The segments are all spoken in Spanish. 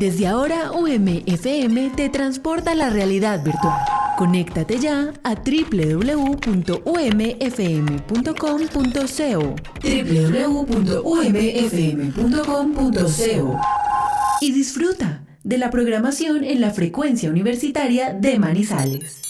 Desde ahora, UMFM te transporta a la realidad virtual. Conéctate ya a www.umfm.com.co www.umfm.com.co y disfruta de la programación en la frecuencia universitaria de Manizales.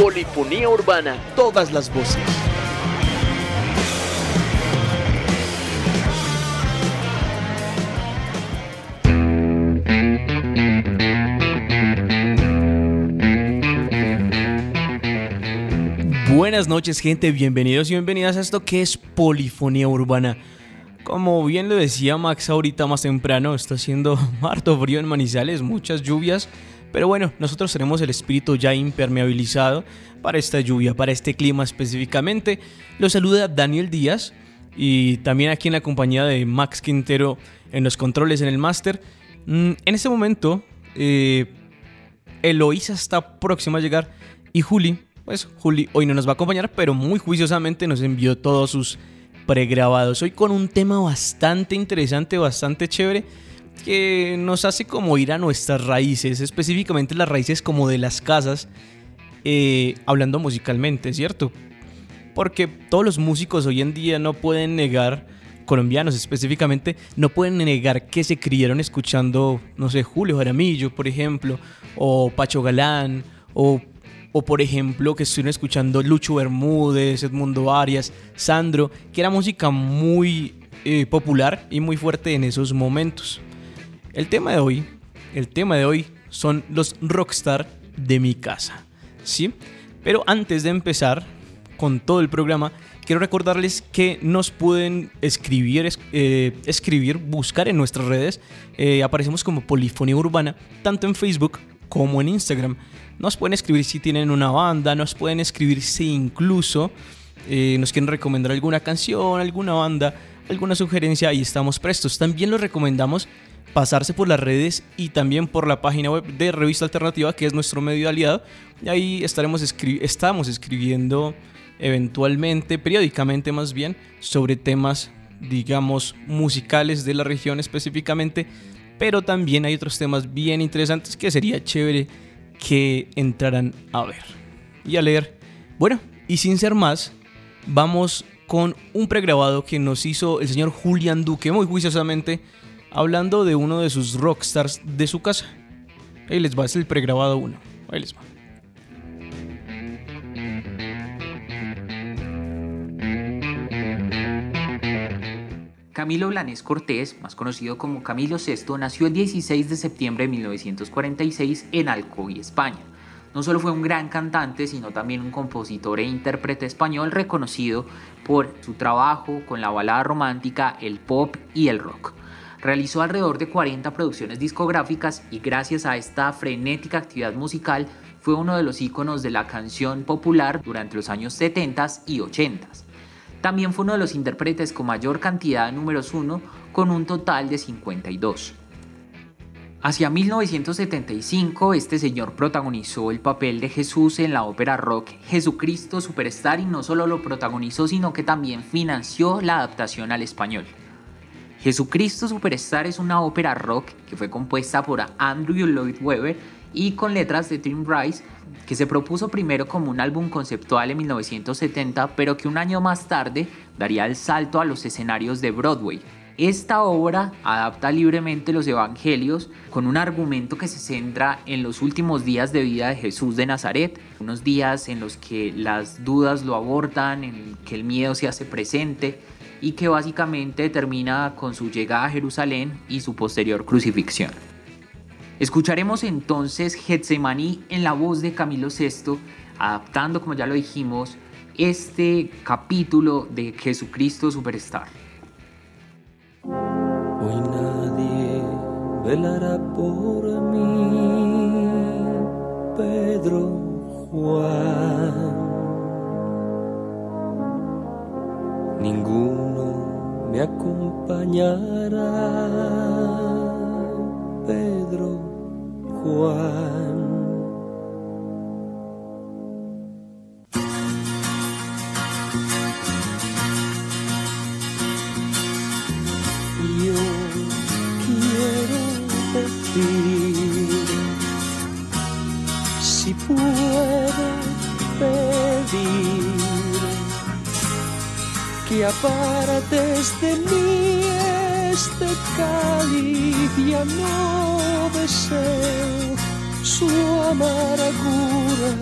Polifonía urbana, todas las voces. Buenas noches gente, bienvenidos y bienvenidas a esto que es Polifonía Urbana. Como bien lo decía Max ahorita más temprano, está haciendo harto frío en Manizales, muchas lluvias, pero bueno, nosotros tenemos el espíritu ya impermeabilizado para esta lluvia, para este clima específicamente. Lo saluda Daniel Díaz y también aquí en la compañía de Max Quintero en los controles en el máster. Mm, en este momento, eh, Eloísa está próxima a llegar y Juli pues Juli hoy no nos va a acompañar, pero muy juiciosamente nos envió todos sus pregrabados. Hoy con un tema bastante interesante, bastante chévere, que nos hace como ir a nuestras raíces, específicamente las raíces como de las casas, eh, hablando musicalmente, ¿cierto? Porque todos los músicos hoy en día no pueden negar, colombianos específicamente, no pueden negar que se criaron escuchando, no sé, Julio Jaramillo, por ejemplo, o Pacho Galán, o o por ejemplo que estuvieron escuchando Lucho Bermúdez, Edmundo Arias, Sandro, que era música muy eh, popular y muy fuerte en esos momentos. El tema de hoy, el tema de hoy son los rockstar de mi casa, ¿sí? Pero antes de empezar con todo el programa, quiero recordarles que nos pueden escribir, eh, escribir buscar en nuestras redes. Eh, aparecemos como Polifonía Urbana, tanto en Facebook como en Instagram. Nos pueden escribir si tienen una banda, nos pueden escribir si incluso eh, nos quieren recomendar alguna canción, alguna banda, alguna sugerencia, ahí estamos prestos. También los recomendamos pasarse por las redes y también por la página web de Revista Alternativa, que es nuestro medio aliado. Y ahí estaremos estamos escribiendo eventualmente, periódicamente más bien, sobre temas, digamos, musicales de la región específicamente. Pero también hay otros temas bien interesantes que sería chévere que entraran a ver y a leer. Bueno, y sin ser más, vamos con un pregrabado que nos hizo el señor Julián Duque muy juiciosamente hablando de uno de sus rockstars de su casa. Ahí les va, es el pregrabado 1. Ahí les va. Camilo Blanes Cortés, más conocido como Camilo VI, nació el 16 de septiembre de 1946 en Alcoy, España. No solo fue un gran cantante, sino también un compositor e intérprete español reconocido por su trabajo con la balada romántica, el pop y el rock. Realizó alrededor de 40 producciones discográficas y gracias a esta frenética actividad musical fue uno de los íconos de la canción popular durante los años 70 y 80. También fue uno de los intérpretes con mayor cantidad de números 1, con un total de 52. Hacia 1975, este señor protagonizó el papel de Jesús en la ópera rock Jesucristo Superstar y no solo lo protagonizó, sino que también financió la adaptación al español. Jesucristo Superstar es una ópera rock que fue compuesta por Andrew Lloyd Webber y con letras de Tim Rice, que se propuso primero como un álbum conceptual en 1970, pero que un año más tarde daría el salto a los escenarios de Broadway. Esta obra adapta libremente los evangelios con un argumento que se centra en los últimos días de vida de Jesús de Nazaret, unos días en los que las dudas lo abordan, en que el miedo se hace presente y que básicamente termina con su llegada a Jerusalén y su posterior crucifixión. Escucharemos entonces Getsemaní en la voz de Camilo VI, adaptando, como ya lo dijimos, este capítulo de Jesucristo Superstar. Hoy nadie velará por mí, Pedro Juan. ninguno me acompañará, Pedro Juan. Yo quiero decir, si puedo que apartes de mí este cáliz ya no deseo su amargura.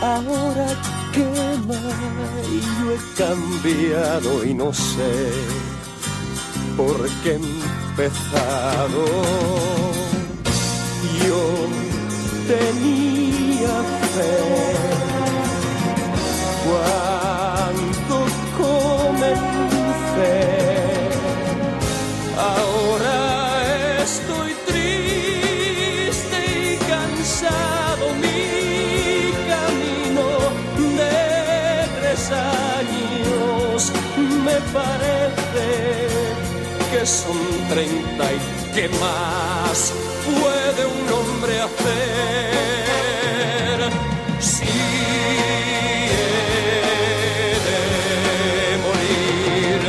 Ahora quema y yo he cambiado y no sé por qué he empezado. Yo tenía fe son treinta y que más puede un hombre hacer. Si he de morir,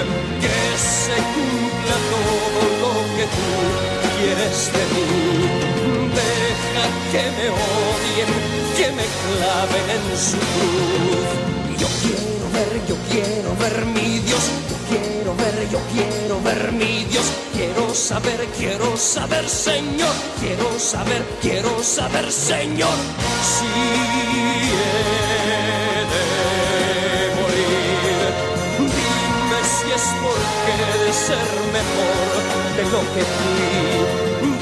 que se cumpla todo lo que tú quieres de mí. Deja que me odien, que me claven en su cruz. Yo quiero ver, yo quiero ver mi Dios. Yo quiero ver, mi Dios. Quiero saber, quiero saber, Señor. Quiero saber, quiero saber, Señor. Si he de morir, dime si es he de ser mejor de lo que fui.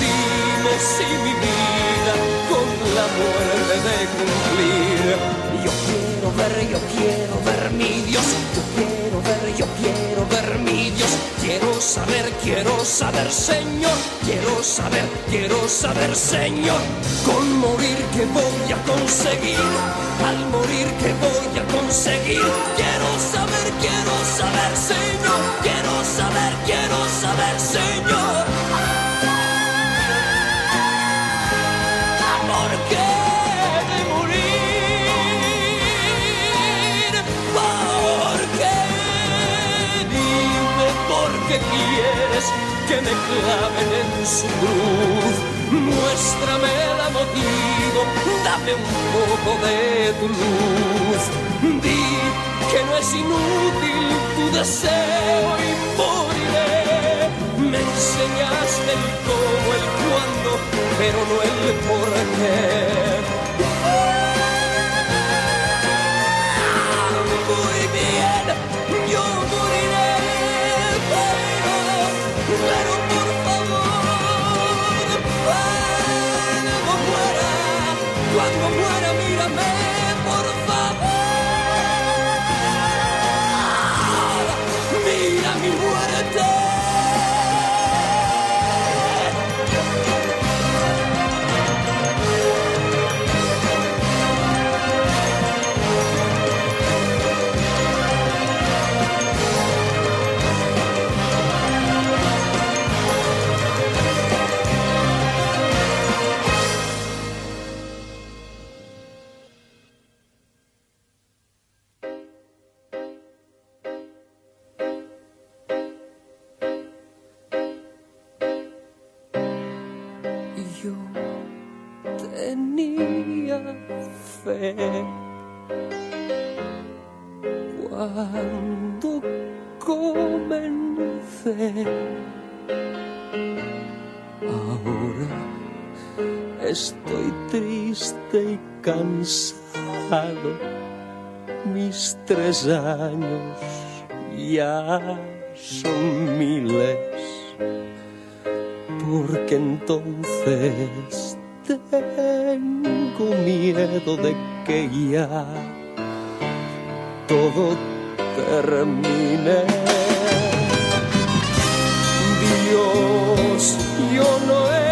Dime si mi vida con la muerte de cumplir. Yo quiero ver, yo quiero ver mi Dios. Yo quiero ver, yo quiero ver Dios. Quiero saber, quiero saber, Señor. Quiero saber, quiero saber, Señor. Con morir que voy a conseguir. Al morir que voy a conseguir. Quiero saber, quiero saber, Señor. Quiero saber, quiero saber, Señor. Que me claven en su cruz. Muéstrame el motivo, dame un poco de tu luz. Di que no es inútil tu deseo y moriré. Me enseñaste el cómo, el cuándo, pero no el por qué. Tres años ya son miles porque entonces tengo miedo de que ya todo termine. Dios, yo no empecé.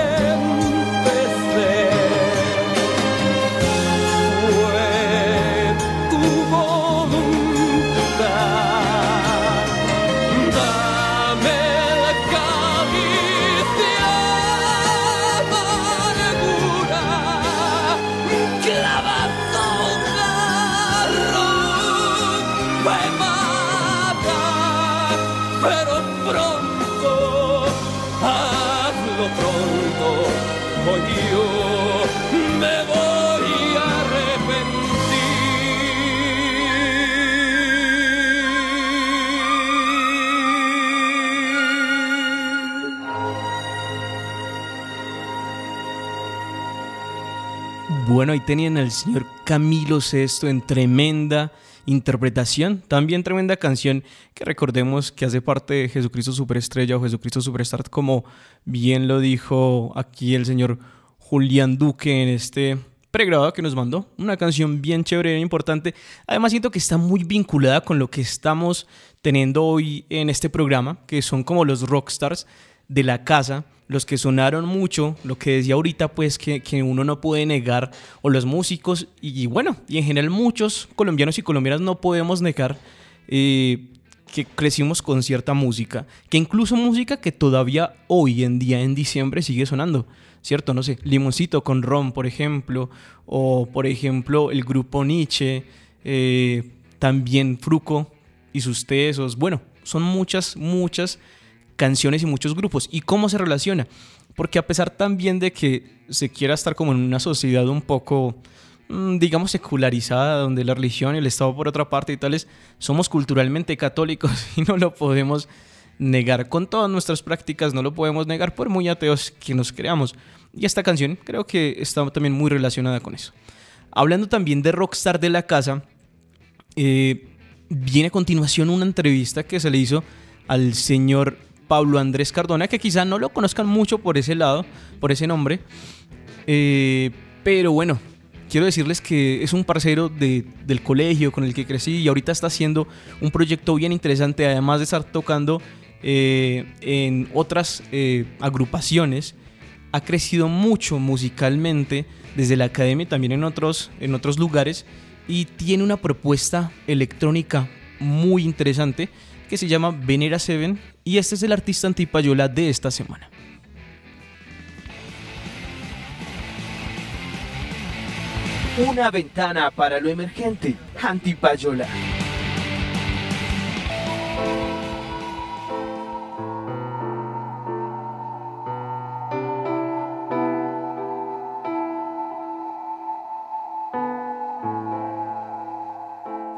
Bueno, ahí tenían al señor Camilo Sesto en tremenda interpretación, también tremenda canción que recordemos que hace parte de Jesucristo Superestrella o Jesucristo Superstar, como bien lo dijo aquí el señor Julián Duque en este pregrabado que nos mandó. Una canción bien chévere, bien importante. Además siento que está muy vinculada con lo que estamos teniendo hoy en este programa, que son como los rockstars de la casa los que sonaron mucho, lo que decía ahorita, pues que, uno no puede negar, o los músicos, y, bueno, y en general muchos colombianos y colombianas no podemos negar eh, que crecimos con cierta música, que incluso música que todavía hoy en día, en diciembre, sigue sonando. ¿Cierto? No sé, Limoncito con Ron, por ejemplo, o por ejemplo el grupo Nietzsche, eh, también Fruco y sus tesos. Bueno, son muchas, muchas canciones y muchos grupos. ¿Y cómo se relaciona? Porque a pesar también de que se quiera estar como en una sociedad un poco, mm, digamos, secularizada, donde la religión y el Estado por otra parte y tales, somos culturalmente católicos y no lo podemos negar. Con todas nuestras prácticas no lo podemos negar por muy ateos que nos creamos. Y esta canción creo que está también muy relacionada con eso. Hablando también de Rockstar de la Casa, eh, viene a continuación una entrevista que se le hizo al señor Pablo Andrés Cardona, que quizá no lo conozcan mucho por ese lado, por ese nombre. Eh, pero bueno, quiero decirles que es un parcero del colegio con el que crecí y ahorita está haciendo un proyecto bien interesante, además de estar tocando eh, en otras eh, agrupaciones. Ha crecido mucho musicalmente desde la academia y también en otros, en otros lugares y tiene una propuesta electrónica muy interesante que se llama Venera Seven y este es el artista antipayola de esta semana. Una ventana para lo emergente, antipayola.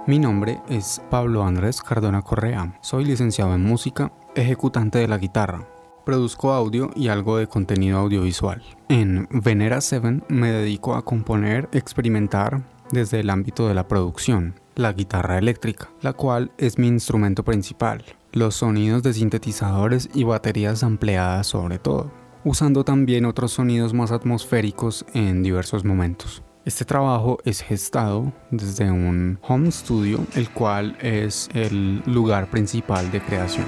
Mi nombre es Pablo Andrés Cardona Correa. Soy licenciado en música, ejecutante de la guitarra. Produzco audio y algo de contenido audiovisual. En Venera 7 me dedico a componer, experimentar desde el ámbito de la producción, la guitarra eléctrica, la cual es mi instrumento principal, los sonidos de sintetizadores y baterías ampliadas sobre todo, usando también otros sonidos más atmosféricos en diversos momentos. Este trabajo es gestado desde un home studio, el cual es el lugar principal de creación.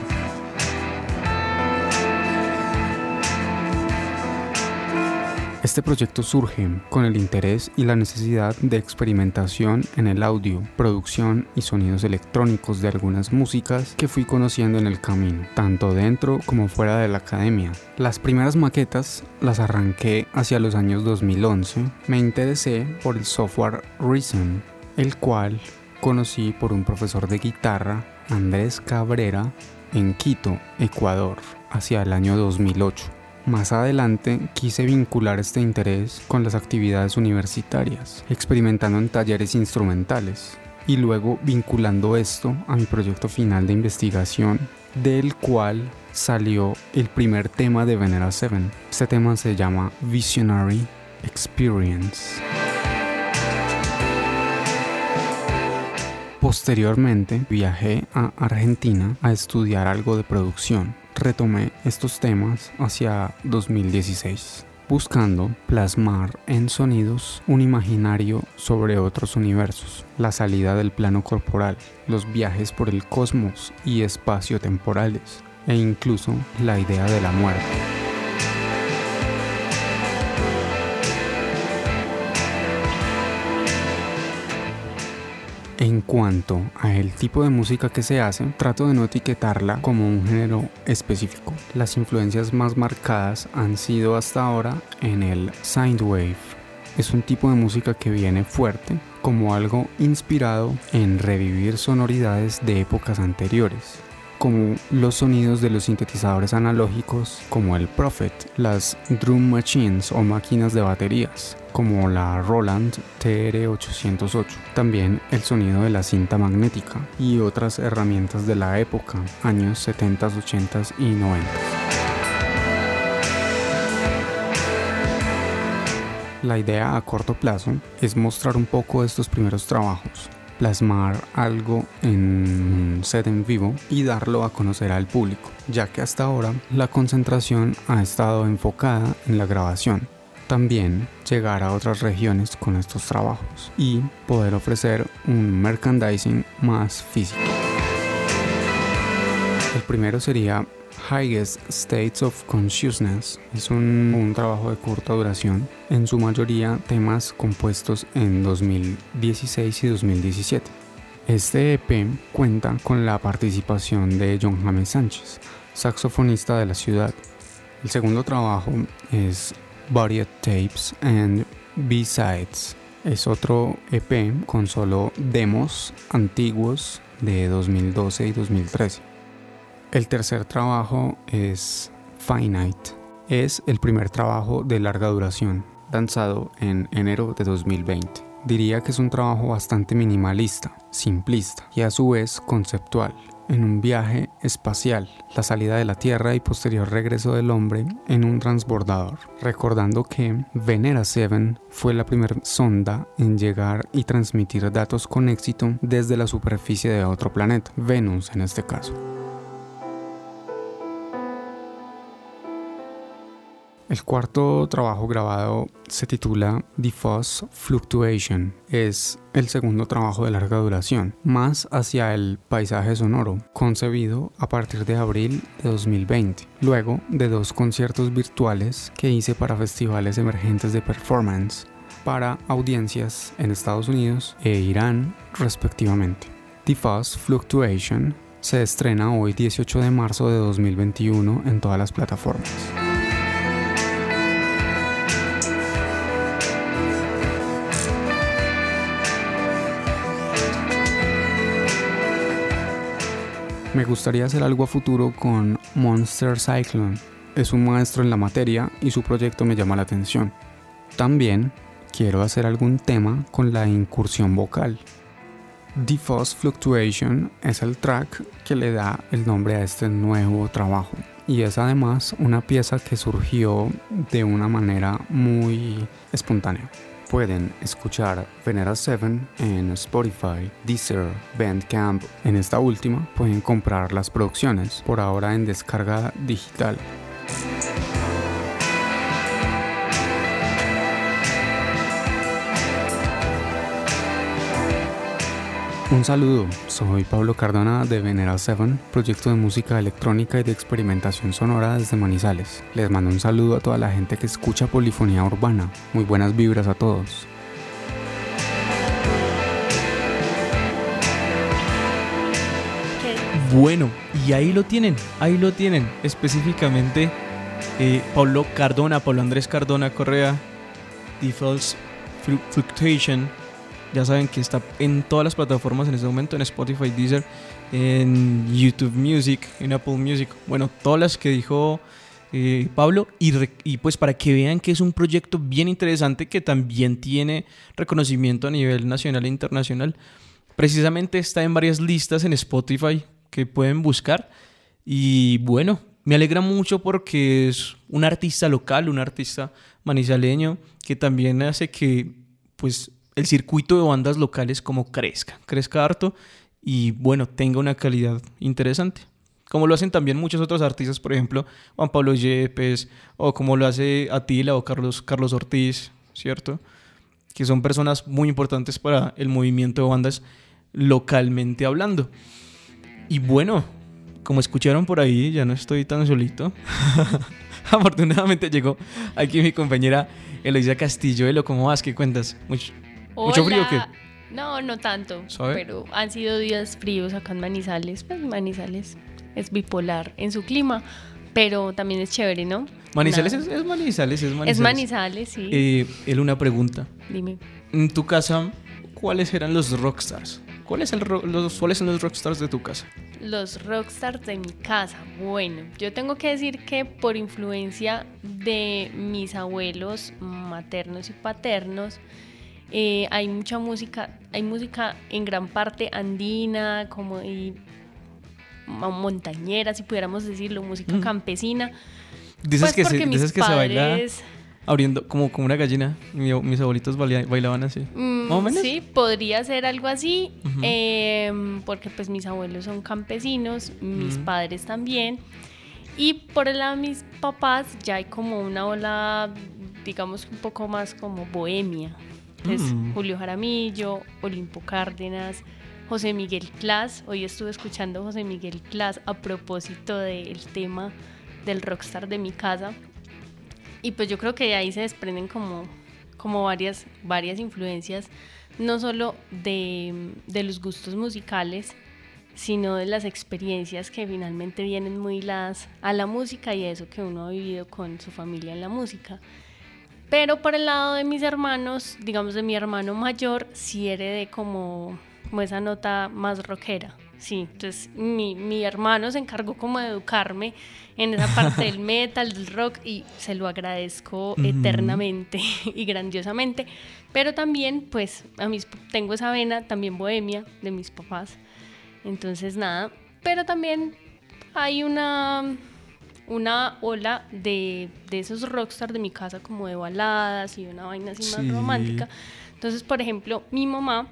Este proyecto surge con el interés y la necesidad de experimentación en el audio, producción y sonidos electrónicos de algunas músicas que fui conociendo en el camino, tanto dentro como fuera de la academia. Las primeras maquetas las arranqué hacia los años 2011. Me interesé por el software Reason, el cual conocí por un profesor de guitarra, Andrés Cabrera, en Quito, Ecuador, hacia el año 2008. Más adelante quise vincular este interés con las actividades universitarias, experimentando en talleres instrumentales y luego vinculando esto a mi proyecto final de investigación, del cual salió el primer tema de Venera 7. Este tema se llama Visionary Experience. Posteriormente viajé a Argentina a estudiar algo de producción retomé estos temas hacia 2016, buscando plasmar en sonidos un imaginario sobre otros universos, la salida del plano corporal, los viajes por el cosmos y espacio temporales, e incluso la idea de la muerte. En cuanto a el tipo de música que se hace, trato de no etiquetarla como un género específico. Las influencias más marcadas han sido hasta ahora en el Wave. Es un tipo de música que viene fuerte, como algo inspirado en revivir sonoridades de épocas anteriores, como los sonidos de los sintetizadores analógicos como el Prophet, las drum machines o máquinas de baterías, como la Roland TR-808, también el sonido de la cinta magnética y otras herramientas de la época, años 70, 80 y 90. La idea a corto plazo es mostrar un poco de estos primeros trabajos, plasmar algo en un set en vivo y darlo a conocer al público, ya que hasta ahora la concentración ha estado enfocada en la grabación. También llegar a otras regiones con estos trabajos y poder ofrecer un merchandising más físico. El primero sería Highest States of Consciousness. Es un, trabajo de corta duración, en su mayoría temas compuestos en 2016 y 2017. Este EP cuenta con la participación de John James Sánchez, saxofonista de la ciudad. El segundo trabajo es Varied Tapes and B-Sides. Es otro EP con solo demos antiguos de 2012 y 2013. El tercer trabajo es Finite. Es el primer trabajo de larga duración, lanzado en enero de 2020. Diría que es un trabajo bastante minimalista, simplista y a su vez conceptual, en un viaje espacial, la salida de la Tierra y posterior regreso del hombre en un transbordador, recordando que Venera 7 fue la primera sonda en llegar y transmitir datos con éxito desde la superficie de otro planeta, Venus en este caso. El cuarto trabajo grabado se titula Diffuse Fluctuation. Es el segundo trabajo de larga duración, más hacia el paisaje sonoro, concebido a partir de abril de 2020, luego de dos conciertos virtuales que hice para festivales emergentes de performance para audiencias en Estados Unidos e Irán respectivamente. Diffuse Fluctuation se estrena hoy 18 de marzo de 2021 en todas las plataformas. Me gustaría hacer algo a futuro con Monster Cyclone. Es un maestro en la materia y su proyecto me llama la atención. También quiero hacer algún tema con la incursión vocal. Diffuse Fluctuation es el track que le da el nombre a este nuevo trabajo y es además una pieza que surgió de una manera muy espontánea. Pueden escuchar Venera 7 en Spotify, Deezer, Bandcamp. En esta última pueden comprar las producciones, por ahora en descarga digital. Un saludo, soy Pablo Cardona de Venera 7, proyecto de música electrónica y de experimentación sonora desde Manizales. Les mando un saludo a toda la gente que escucha polifonía urbana. Muy buenas vibras a todos. Bueno, y ahí lo tienen, ahí lo tienen. Específicamente, eh, Pablo Cardona, Pablo Andrés Cardona Correa, Defaults Fluctuation. Ya saben que está en todas las plataformas en este momento, en Spotify, Deezer, en YouTube Music, en Apple Music. Bueno, todas las que dijo eh, Pablo. Y, y pues para que vean que es un proyecto bien interesante que también tiene reconocimiento a nivel nacional e internacional. Precisamente está en varias listas en Spotify que pueden buscar. Y bueno, me alegra mucho porque es un artista local, un artista manizaleño, que también hace que pues el circuito de bandas locales como crezca, crezca harto y bueno, tenga una calidad interesante. Como lo hacen también muchos otros artistas, por ejemplo, Juan Pablo Yepes, o como lo hace Atila o Carlos, Carlos Ortiz, ¿cierto? Que son personas muy importantes para el movimiento de bandas localmente hablando. Y bueno, como escucharon por ahí, ya no estoy tan solito. Afortunadamente llegó aquí mi compañera Eloisa Castillo. Elo, ¿cómo vas? ¿Qué cuentas? ¿Mucho, ¿mucho frío o qué? No, no tanto. ¿Sabe? Pero han sido días fríos acá en Manizales. Pues Manizales es bipolar en su clima, pero también es chévere, ¿no? Manizales es, es Manizales, es Manizales. Es Manizales, sí. Eh, Elo, una pregunta. Dime. En tu casa, ¿cuáles eran los rockstars? ¿Cuáles, ro- los, ¿Cuáles son los rockstars de tu casa? Los rockstars de mi casa. Bueno, yo tengo que decir que por influencia de mis abuelos maternos y paternos, eh, hay mucha música, hay música en gran parte andina, como y montañera, si pudiéramos decirlo, música Mm. campesina. Dices Pues que, se, dices que se baila. abriendo como, como una gallina. Mi- mis abuelitos baila- bailaban así. Mm, ¿Más o menos? Sí, podría ser algo así, em, porque pues mis abuelos son campesinos, mis padres también. Y por el lado de mis papás ya hay como una ola, digamos un poco más como bohemia. Mm. Julio Jaramillo, Olimpo Cárdenas, José Miguel Clas. Hoy estuve escuchando a José Miguel Clas a propósito del tema del rockstar de mi casa. Y pues yo creo que de ahí se desprenden como, como varias, varias influencias, no solo de, de los gustos musicales, sino de las experiencias que finalmente vienen muy ligadas a la música y eso que uno ha vivido con su familia en la música. Pero por el lado de mis hermanos, digamos de mi hermano mayor, sí heredé como, como esa nota más rockera. Sí, entonces mi, mi hermano se encargó como de educarme en esa parte del metal, del rock y se lo agradezco eternamente y grandiosamente. Pero también pues a mis, tengo esa vena también bohemia de mis papás. Entonces nada, pero también hay una una ola de, de esos rockstar de mi casa como de baladas y una vaina así Sí. más romántica. Entonces, por ejemplo, mi mamá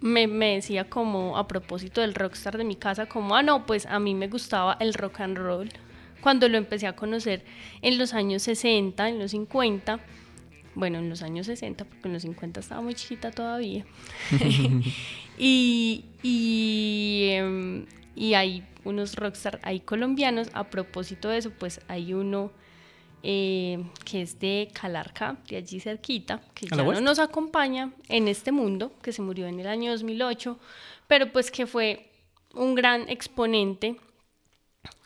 me, me decía como a propósito del rockstar de mi casa, como, ah, no, pues a mí me gustaba el rock and roll cuando lo empecé a conocer en los años 60, en los 50. Bueno, en los años 60, porque en los 50 estaba muy chiquita todavía. y, y, em, y hay unos rockstar ahí colombianos. A propósito de eso, pues hay uno eh, que es de Calarca, de allí cerquita, que ¿A ya no nos acompaña en este mundo, que se murió en el año 2008, pero pues que fue un gran exponente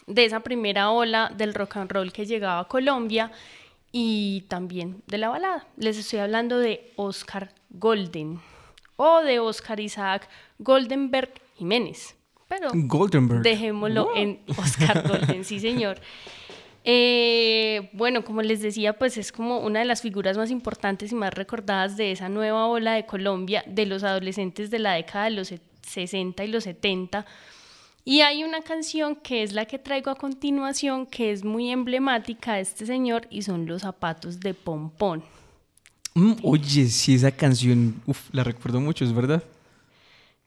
de esa primera ola del rock and roll que llegaba a Colombia y también de la balada. Les estoy hablando de Oscar Golden o de Oscar Isaac Goldenberg Jiménez. Pero Goldenberg. dejémoslo Wow. en Oscar Golden, sí señor. Eh, bueno, como les decía, pues es como una de las figuras más importantes y más recordadas de esa nueva ola de Colombia, de los adolescentes de la década de los se- 60 y los 70. Y hay una canción que es la que traigo a continuación, que es muy emblemática de este señor, y son los zapatos de pompón. Mm, oye, sí, esa canción, uf, la recuerdo mucho, es verdad.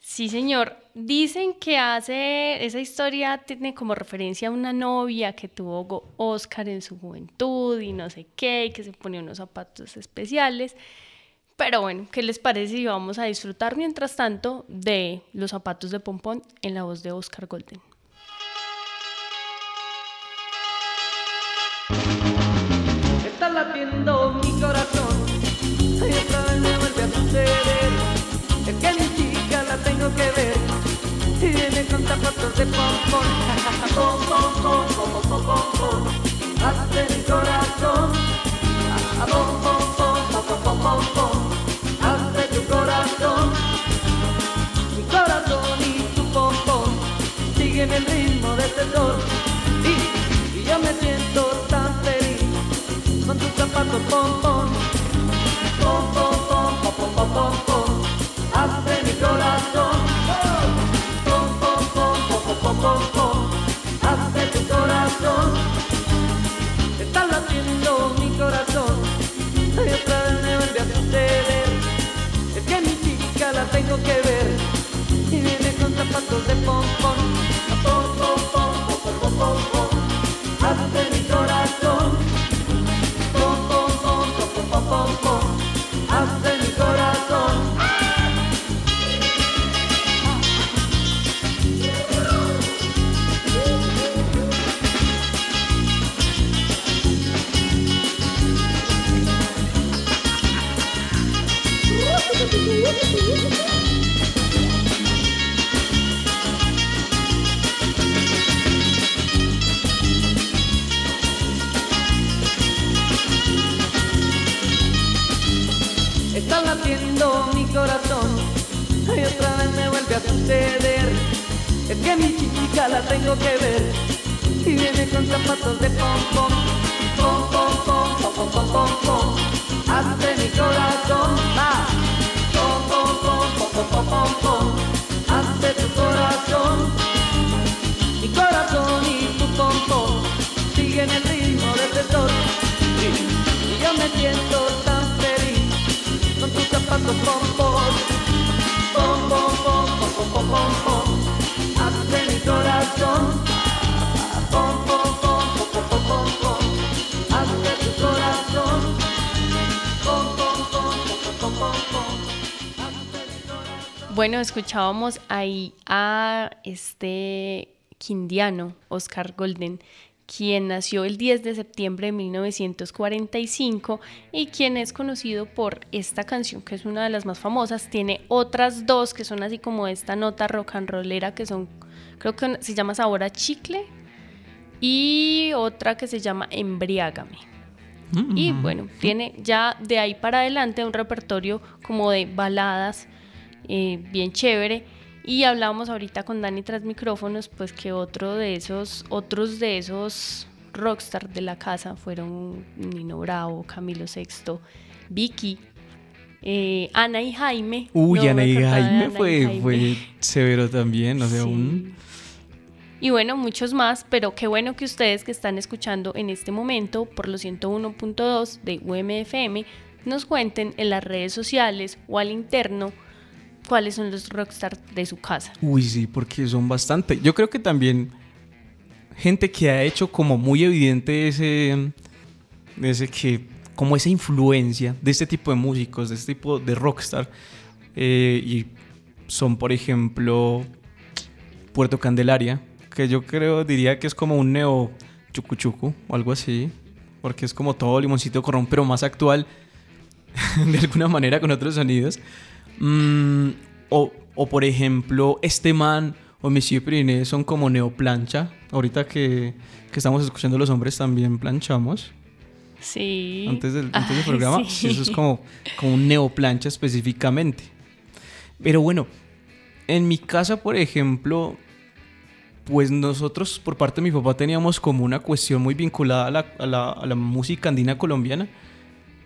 Sí, señor. Dicen que hace esa historia tiene como referencia a una novia que tuvo Oscar en su juventud y no sé qué, y que se ponía unos zapatos especiales. Pero bueno, ¿qué les parece si vamos a disfrutar mientras tanto de los zapatos de pompón en la voz de Oscar Golden? 50 platos de pompón. Pom, pom, pom, pom, pom, pom, pom. Hazte mi corazón. Pom, pom, pom, pom, pom, pom, pom. Hazte tu corazón. Mi corazón y tu pom, pom. Sígueme el ritmo de este sol. Y, y yo me siento tan feliz con tus zapatos pom, pom. Mi corazón. Y otra vez me vuelve a suceder. Es que mi chica la tengo que ver. Y viene con zapatos de pompón. Pom, pom, pom, pom, pom, pom, pom, pom. ya la tengo que ver. Y viene con zapatos de pom pom, pom pom pom pom hace mi corazón más. Pom pom pom pom hace tu corazón, mi corazón y tu pom siguen el ritmo del tesoro. Y, yo me siento tan feliz con tus zapatos pom. Bueno, escuchábamos ahí a este quindiano, Oscar Golden, quien nació el 10 de septiembre de 1945 y quien es conocido por esta canción, que es una de las más famosas. Tiene otras dos que son así como esta nota rock and rollera, que son creo que se llama Sabor a Chicle y otra que se llama Embriágame. Y bueno, tiene ya de ahí para adelante un repertorio como de baladas eh, bien chévere. Y hablábamos ahorita con Dani tras micrófonos, pues que otro de esos, otros de esos rockstar de la casa fueron Nino Bravo, Camilo Sexto, Vicky, eh, Ana y Jaime. Uy, No, Ana y Jaime Ana y fue, Jaime. fue severo también, o sea, Sí. un... Y bueno, muchos más, pero qué bueno que ustedes que están escuchando en este momento por los 101.2 de UMFM nos cuenten en las redes sociales o al interno cuáles son los rockstar de su casa. Uy, sí, porque son bastante. Yo creo que también gente que ha hecho como muy evidente ese, ese que, como esa influencia de este tipo de músicos, de este tipo de rockstar. eh, y son, por ejemplo, Puerto Candelaria, que yo creo, diría que es como un neo chucuchucu o algo así, porque es como todo limoncito corrón, pero más actual, de alguna manera con otros sonidos. Mm, o, o, por ejemplo, este man o Monsieur Priné son como neoplancha. Ahorita que, que estamos escuchando los hombres también planchamos. Sí. Antes del, antes del Ay, programa. sí. Eso es como, como un neoplancha específicamente. Pero bueno, en mi casa, por ejemplo, pues nosotros por parte de mi papá teníamos como una cuestión muy vinculada a la, a la- a la música andina colombiana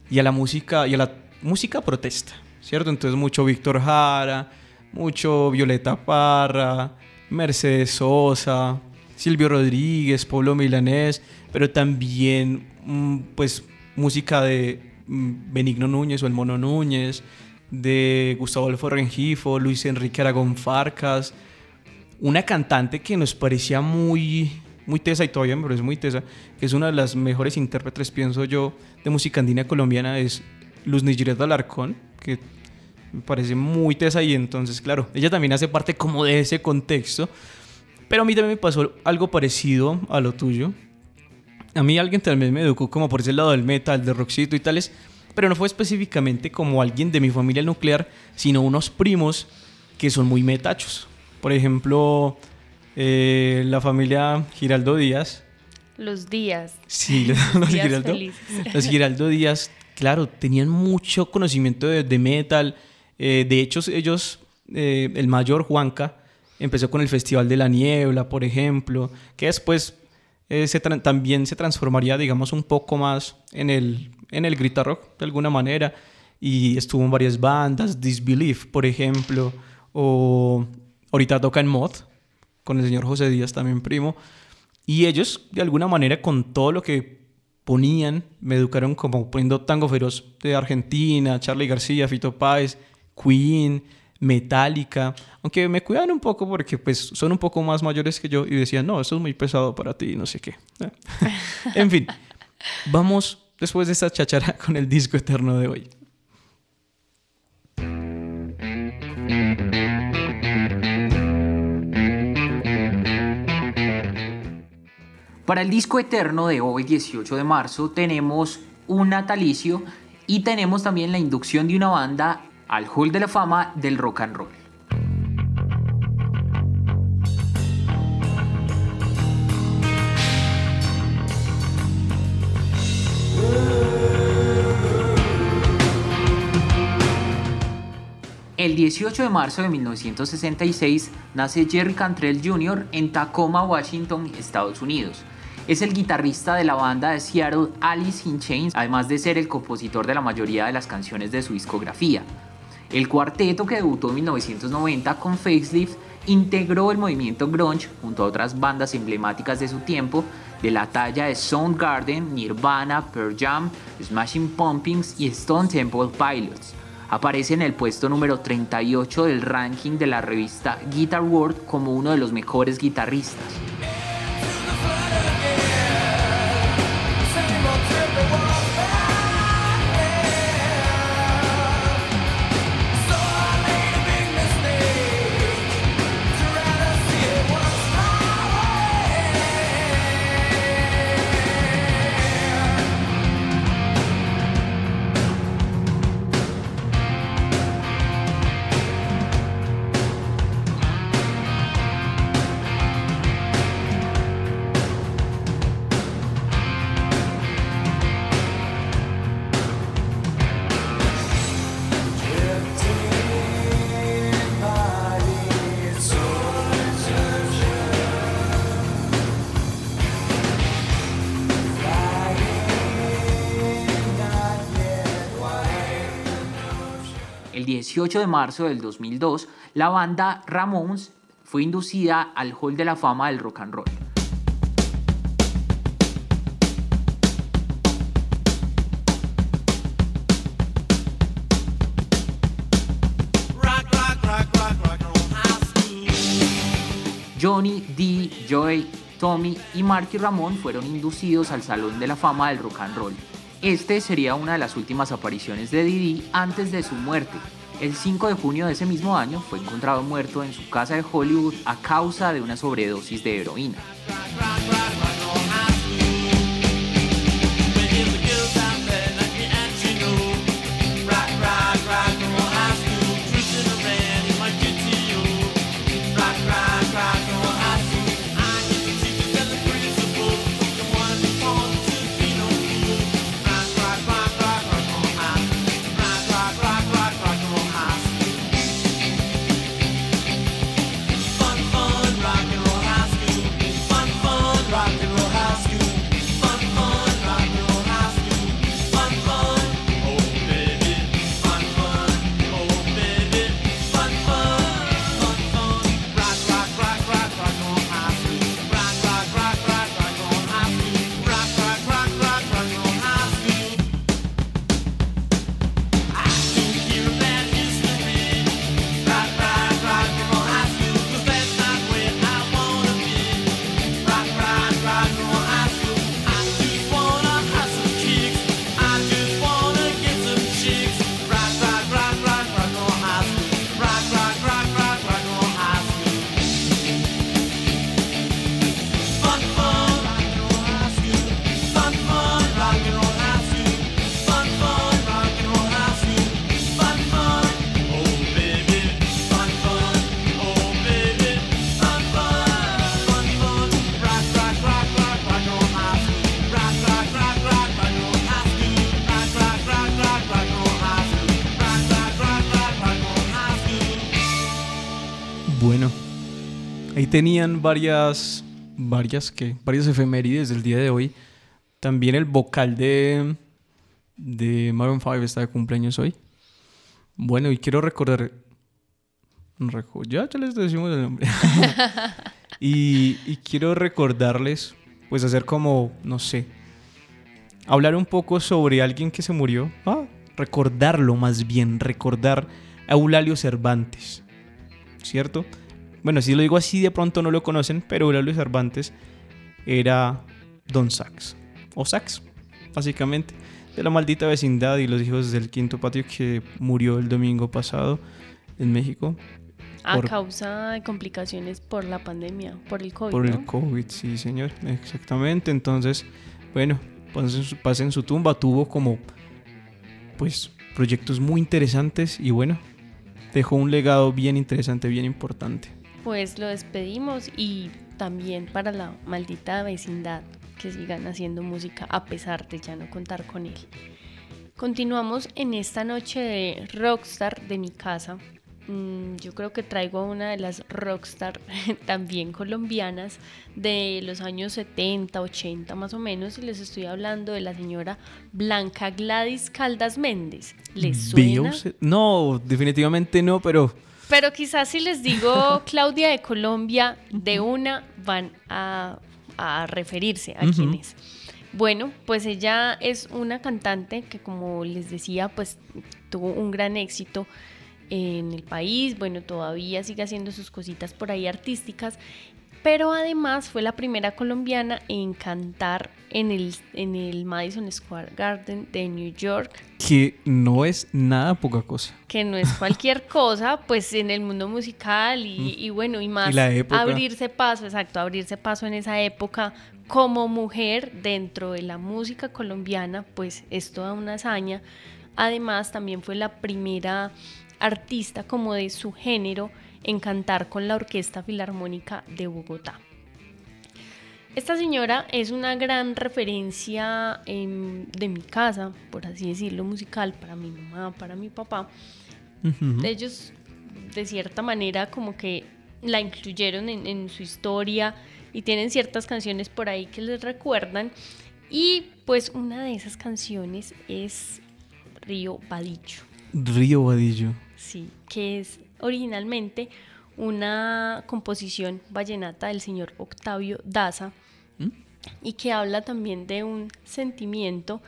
y a la música y a la música protesta, ¿cierto? Entonces mucho Víctor Jara, mucho Violeta Parra, Mercedes Sosa, Silvio Rodríguez, Pablo Milanés, pero también pues música de mm, Benigno Núñez o el Mono Núñez, de Gustavo Adolfo Rengifo, Luis Enrique Aragón Farcas, una cantante que nos parecía muy, muy tesa y todavía me parece muy tesa, que es una de las mejores intérpretes, pienso yo, de música andina colombiana, es Luz Nigiret Alarcón, que me parece muy tesa y entonces, claro, ella también hace parte como de ese contexto, pero a mí también me pasó algo parecido a lo tuyo. A mí alguien también me educó como por ese lado del metal, del rockcito y tales, pero no fue específicamente como alguien de mi familia nuclear, sino unos primos que son muy metachos. Por ejemplo, eh, la familia Giraldo Díaz. Los días. Sí, los, los días Giraldo. felices. Los Giraldo Díaz, claro, tenían mucho conocimiento de, de metal. Eh, de hecho, ellos, eh, el mayor Juanca, empezó con el Festival de la Niebla, por ejemplo, que después eh, también se transformaría, digamos, un poco más en el, en el grita rock, de alguna manera. Y estuvo en varias bandas, Disbelief, por ejemplo, o ahorita toca en Mod, con el señor José Díaz, también primo. Y ellos, de alguna manera, con todo lo que ponían, me educaron como poniendo tango feroz de Argentina, Charlie García, Fito Páez, Queen, Metallica. Aunque me cuidaban un poco porque pues son un poco más mayores que yo y decían, no, eso es muy pesado para ti, no sé qué. en fin, vamos después de esta chachara con el disco eterno de hoy. Para el disco eterno de hoy, 18 de marzo, tenemos un natalicio y tenemos también la inducción de una banda al Hall de la Fama del Rock and Roll. El 18 de marzo de 1966 nace Jerry Cantrell Jr. en Tacoma, Washington, Estados Unidos. Es el guitarrista de la banda de Seattle Alice in Chains, además de ser el compositor de la mayoría de las canciones de su discografía. El cuarteto que debutó en 1990 con Facelift integró el movimiento grunge junto a otras bandas emblemáticas de su tiempo de la talla de Soundgarden, Nirvana, Pearl Jam, Smashing Pumpkins y Stone Temple Pilots. Aparece en el puesto número 38 del ranking de la revista Guitar World como uno de los mejores guitarristas. 18 de marzo del 2002, la banda Ramones fue inducida al Hall de la Fama del Rock and Roll. Johnny, Dee, Joey, Tommy y Marky Ramón fueron inducidos al Salón de la Fama del Rock and Roll. Este sería una de las últimas apariciones de Didi antes de su muerte. El 5 de junio de ese mismo año fue encontrado muerto en su casa de Hollywood a causa de una sobredosis de heroína. Tenían varias, varias, ¿qué? Varias efemérides del día de hoy. También el vocal de, de Maroon 5 está de cumpleaños hoy. Bueno, y quiero recordar... reco- Ya, ya les decimos el nombre. y, y quiero recordarles, pues hacer como, no sé, hablar un poco sobre alguien que se murió. Ah, recordarlo más bien, recordar a Eulalio Cervantes. ¿Cierto? Bueno, si lo digo así de pronto no lo conocen, pero Eulalio Cervantes era Don Sax. O Sax, básicamente. De la maldita vecindad y los hijos del quinto patio que murió el domingo pasado en México. A Por- causa de complicaciones por la pandemia, por el COVID. Por ¿no? el COVID, sí, señor. Exactamente. Entonces, bueno, pasen su, pasen su tumba. Tuvo como, pues, proyectos muy interesantes y bueno, dejó un legado bien interesante, bien importante. Pues lo despedimos y también para la maldita vecindad que sigan haciendo música a pesar de ya no contar con él. Continuamos en esta noche de Rockstar de mi casa. Mm, Yo creo que traigo a una de las rockstar también colombianas de los años 70, 80 más o menos y les estoy hablando de la señora Blanca Gladys Caldas Méndez. ¿Les suena? No, definitivamente no, pero Pero quizás si les digo Claudia de Colombia, de una van a, a referirse a quién es. Bueno, pues ella es una cantante que como les decía, pues tuvo un gran éxito en el país, bueno, todavía sigue haciendo sus cositas por ahí artísticas, pero además fue la primera colombiana en cantar en el, en el Madison Square Garden de New York que no es nada poca cosa. que no es cualquier cosa, pues en el mundo musical y, y bueno, y más Mm. Y la época. abrirse paso, exacto, abrirse paso en esa época como mujer dentro de la música colombiana, pues es toda una hazaña. Además, también fue la primera artista como de su género en cantar con la Orquesta Filarmónica de Bogotá. Esta señora es una gran referencia em, de mi casa, por así decirlo, musical, para mi mamá, para mi papá. Ellos, de cierta manera, como que la incluyeron en, en su historia y tienen ciertas canciones por ahí que les recuerdan. Y pues una de esas canciones es Río Vadillo. Río Vadillo. Sí, que es originalmente una composición vallenata del señor Octavio Daza ¿Mm? y que habla también de un sentimiento.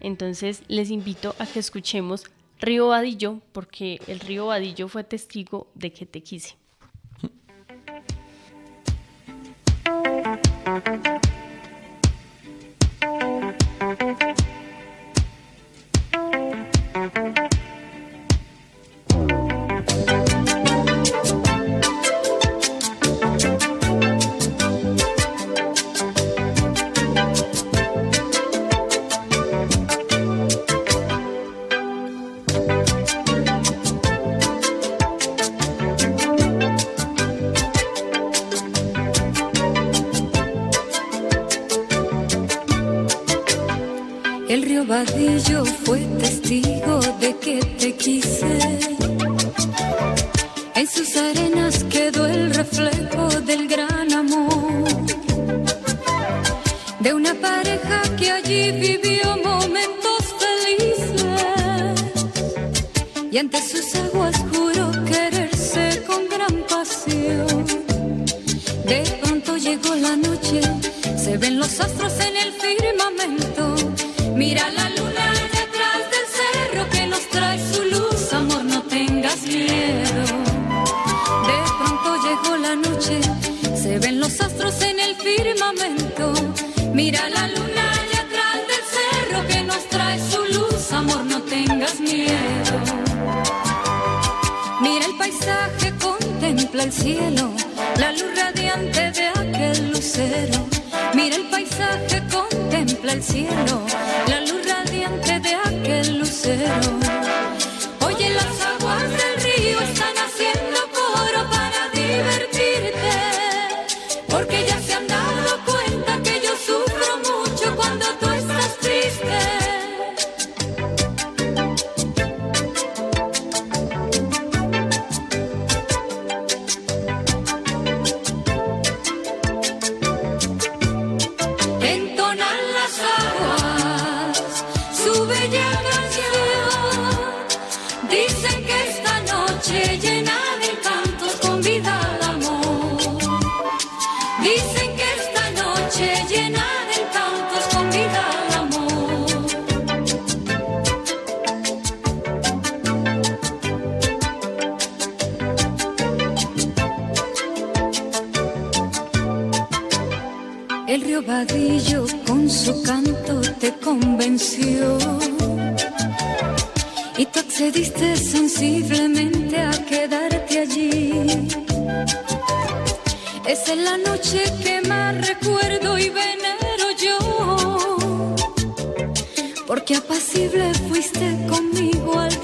Entonces les invito a que escuchemos Río Vadillo porque el río Vadillo fue testigo de que te quise. ¿Mm? de sus. Esa es la noche que más recuerdo y venero yo, porque apacible fuiste conmigo al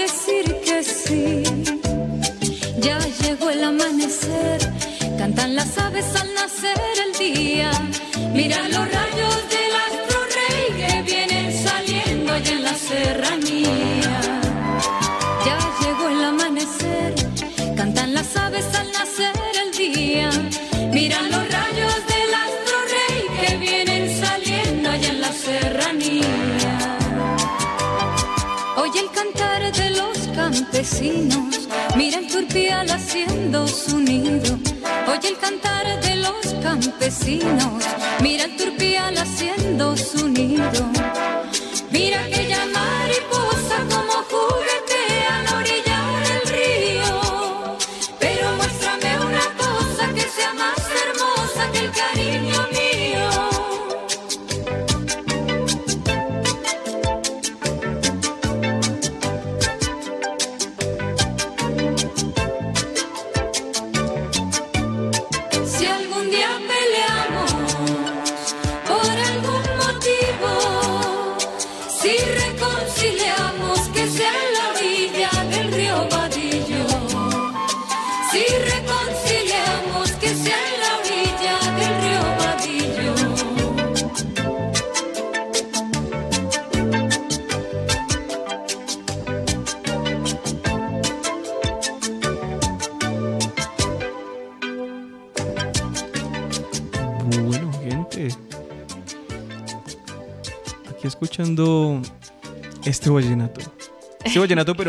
vecinos, mira el turpial haciendo su nido, oye el cantar de los campesinos.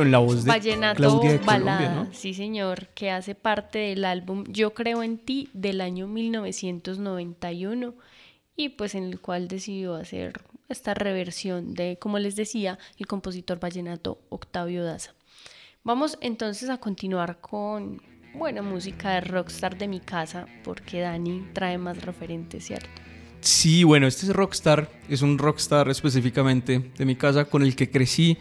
En la voz de Vallenato Claudia de balada, Colombia, ¿no? sí señor, que hace parte del álbum Yo creo en ti del año 1991 y pues en el cual decidió hacer esta reversión de, como les decía, el compositor vallenato Octavio Daza. Vamos entonces a continuar con buena música de rockstar de mi casa porque Dani trae más referentes, ¿cierto? Sí, bueno, este es Rockstar, es un Rockstar específicamente de mi casa con el que crecí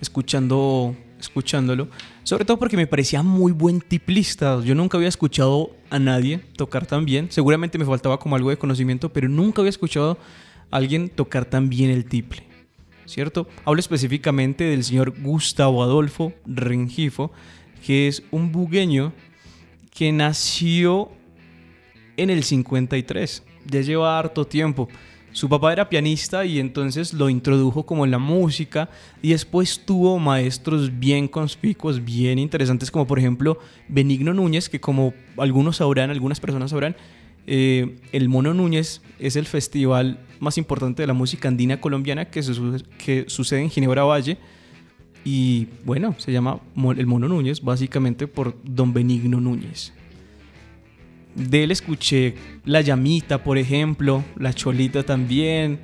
escuchando, escuchándolo, sobre todo porque me parecía muy buen tiplista. Yo nunca había escuchado a nadie tocar tan bien, seguramente me faltaba como algo de conocimiento, pero nunca había escuchado a alguien tocar tan bien el tiple, ¿cierto? Hablo específicamente del señor Gustavo Adolfo Rengifo, que es un bugueño que nació en el 53. Ya lleva harto tiempo. Su papá era pianista y entonces lo introdujo como en la música y después tuvo maestros bien conspicuos, bien interesantes, como por ejemplo Benigno Núñez, que como algunos sabrán, algunas personas sabrán, eh, el Mono Núñez es el festival más importante de la música andina colombiana que, su- que sucede en Ginebra Valle. Y bueno, se llama el Mono Núñez básicamente por Don Benigno Núñez. De él escuché La Llamita, por ejemplo, La Cholita también.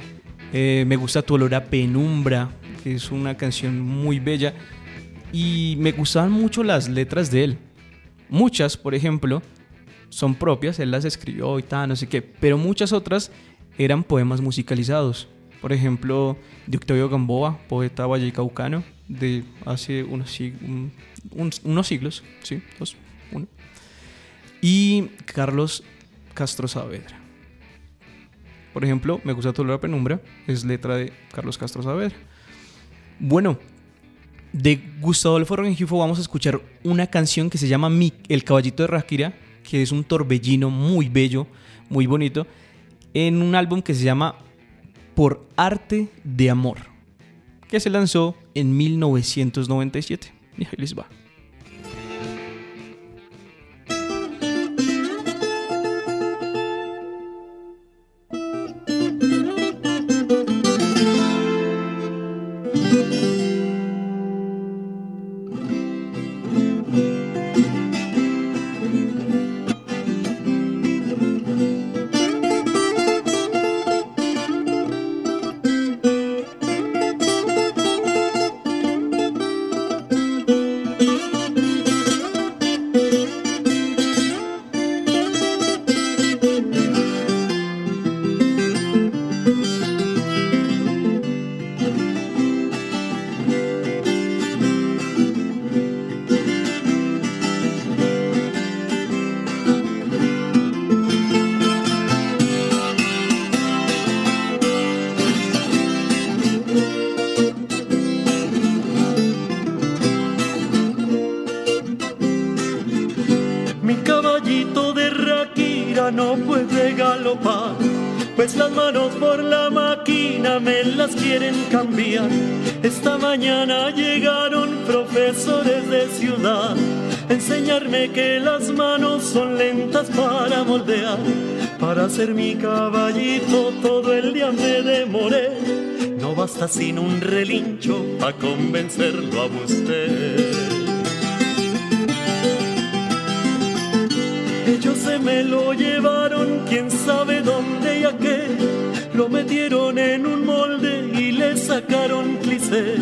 eh, me gusta Tu Olor a Penumbra, que es una canción muy bella. Y me gustaban mucho las letras de él. Muchas, por ejemplo, son propias, él las escribió y tal, no sé qué. Pero muchas otras eran poemas musicalizados. Por ejemplo, de Octavio Gamboa, poeta vallecaucano de hace unos, unos siglos, sí, dos, y Carlos Castro Saavedra. Por ejemplo, Me gusta tu olor a penumbra, es letra de Carlos Castro Saavedra. Bueno, de Gustavo Adolfo Rengifo vamos a escuchar una canción que se llama El caballito de Rakira, que es un torbellino muy bello, muy bonito, en un álbum que se llama Por Arte de Amor, que se lanzó en 1997. Y ahí les va. Moldear. Para ser mi caballito todo el día me demoré. No basta sin un relincho para convencerlo a usted. Ellos se me lo llevaron, quién sabe dónde y a qué. Lo metieron en un molde y le sacaron cliché.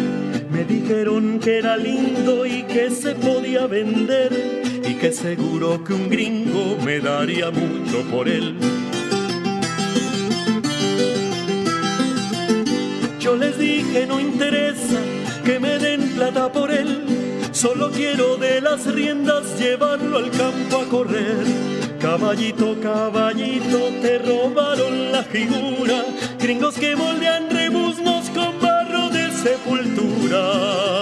Me dijeron que era lindo y que se podía vender. Que seguro que un gringo me daría mucho por él. Yo les dije no interesa que me den plata por él. Solo quiero de las riendas llevarlo al campo a correr. Caballito, caballito, te robaron la figura. Gringos que moldean rebuznos con barro de sepultura.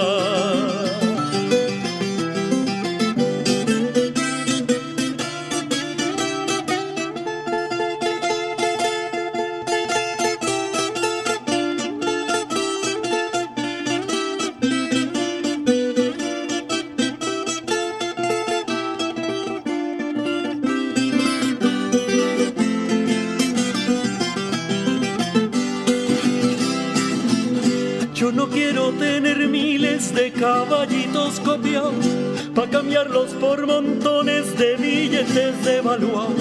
Por montones de billetes devaluados.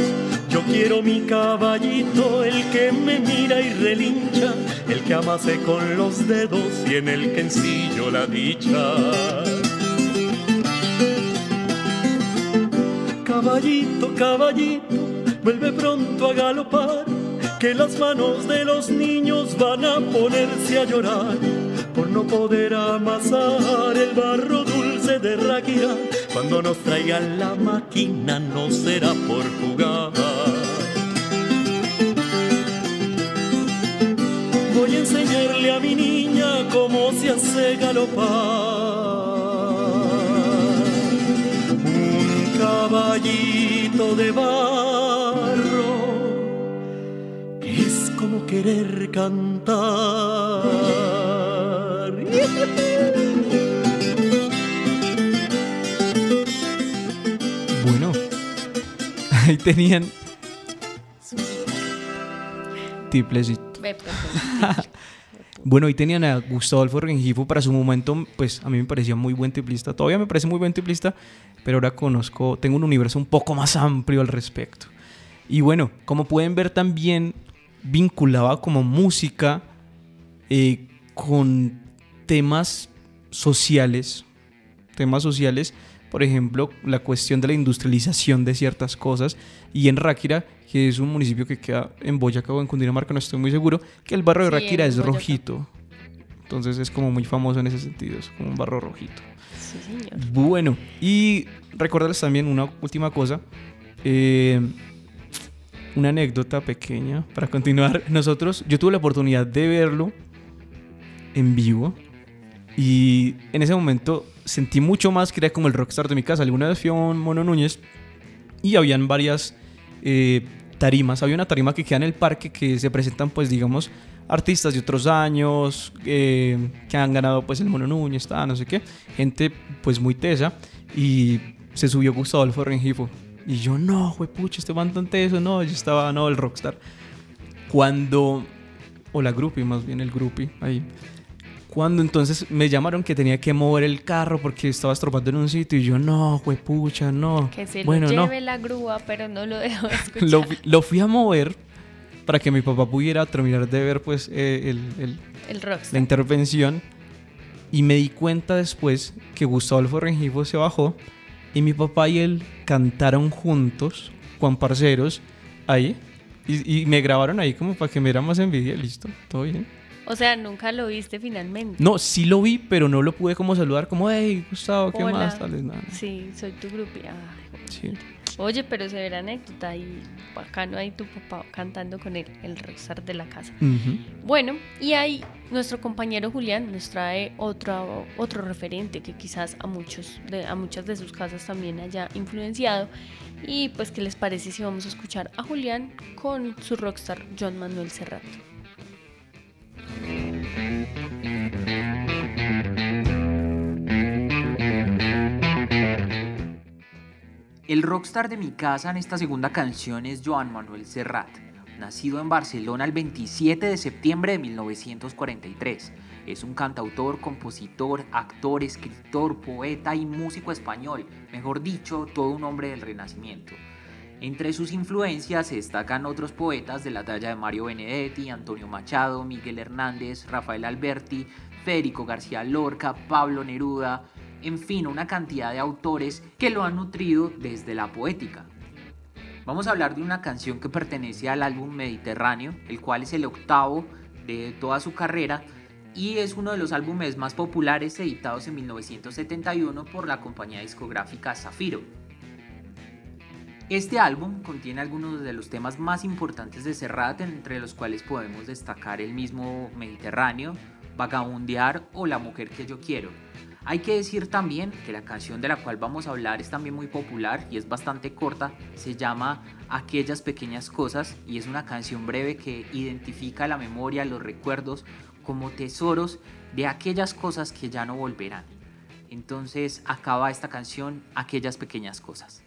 Yo quiero mi caballito, el que me mira y relincha, el que amase con los dedos y en el que ensillo la dicha. Caballito, caballito, vuelve pronto a galopar, que las manos de los niños van a ponerse a llorar por no poder amasar el barro dulce de Raquira. Cuando nos traigan la máquina no será por jugar. Voy a enseñarle a mi niña cómo se hace galopar. Un caballito de barro que es como querer cantar. Ahí tenían tiplecito. Ve, perdón. Bueno, ahí tenían a Gustavo Rengifo para su momento, pues a mí me parecía muy buen tiplista. Todavía me parece muy buen tiplista, pero ahora conozco, tengo un universo un poco más amplio al respecto. Y bueno, como pueden ver también vinculaba como música eh, con temas sociales, temas sociales, por ejemplo, la cuestión de la industrialización de ciertas cosas. Y en Ráquira, que es un municipio que queda en Boyacá o en Cundinamarca, no estoy muy seguro, que el barrio de Sí, Ráquira es Boyacá. rojito. Entonces es como muy famoso en ese sentido, es como un barro rojito. Sí, señor. Bueno, y recordarles también una última cosa. eh, una anécdota pequeña para continuar. Nosotros, yo tuve la oportunidad de verlo en vivo. Y en ese momento sentí mucho más que era como el rockstar de mi casa. Alguna vez fui a un Mono Núñez y habían varias eh, tarimas. Había una tarima que queda en el parque que se presentan, pues, digamos, artistas de otros años eh, que han ganado, pues, el Mono Núñez, está, no sé qué. Gente, pues, muy tesa. Y se subió Gustavo Adolfo Rengifo. Y yo, no, pucha, este man tan teso. No, yo estaba, no, el rockstar. Cuando, o la groupie, más bien el groupie, ahí. Cuando entonces me llamaron que tenía que mover el carro porque estaba estropando en un sitio y yo, no, pucha, no. Que se bueno, lo no. lleve la grúa, pero no lo dejo escuchar. Lo, fui- lo fui a mover para que mi papá pudiera terminar de ver pues eh, el- el- El la intervención y me di cuenta después que Gustavo Rengifo se bajó y mi papá y él cantaron juntos, Juan Parceros, ahí y, y me grabaron ahí como para que me diera más envidia, listo, todo bien. O sea, nunca lo viste finalmente. No, sí lo vi, pero no lo pude como saludar como, hey, Gustavo, ¿qué Hola. más? Tales, nada. Sí, soy tu grupia. Sí. Oye, pero se ve la anécdota y bacano ahí tu papá cantando con él, el rockstar de la casa. Bueno, y ahí nuestro compañero Julián nos trae otro, otro referente que quizás a muchos, de, a muchas de sus casas también haya influenciado. Y pues, ¿qué les parece si vamos a escuchar a Julián con su rockstar John Manuel Serrat? El rockstar de mi casa en esta segunda canción es Joan Manuel Serrat, nacido en Barcelona el 27 de septiembre de 1943. Es un cantautor, compositor, actor, escritor, poeta y músico español, mejor dicho, todo un hombre del Renacimiento. Entre sus influencias se destacan otros poetas de la talla de Mario Benedetti, Antonio Machado, Miguel Hernández, Rafael Alberti, Federico García Lorca, Pablo Neruda, en fin, una cantidad de autores que lo han nutrido desde la poética. Vamos a hablar de una canción que pertenece al álbum Mediterráneo, el cual es el octavo de toda su carrera y es uno de los álbumes más populares editados en 1971 por la compañía discográfica Zafiro. Este álbum contiene algunos de los temas más importantes de Serrat, entre los cuales podemos destacar el mismo Mediterráneo, Vagabundear o La mujer que yo quiero. Hay que decir también que la canción de la cual vamos a hablar es también muy popular y es bastante corta, se llama Aquellas pequeñas cosas y es una canción breve que identifica la memoria, los recuerdos como tesoros de aquellas cosas que ya no volverán. Entonces acaba esta canción Aquellas pequeñas cosas.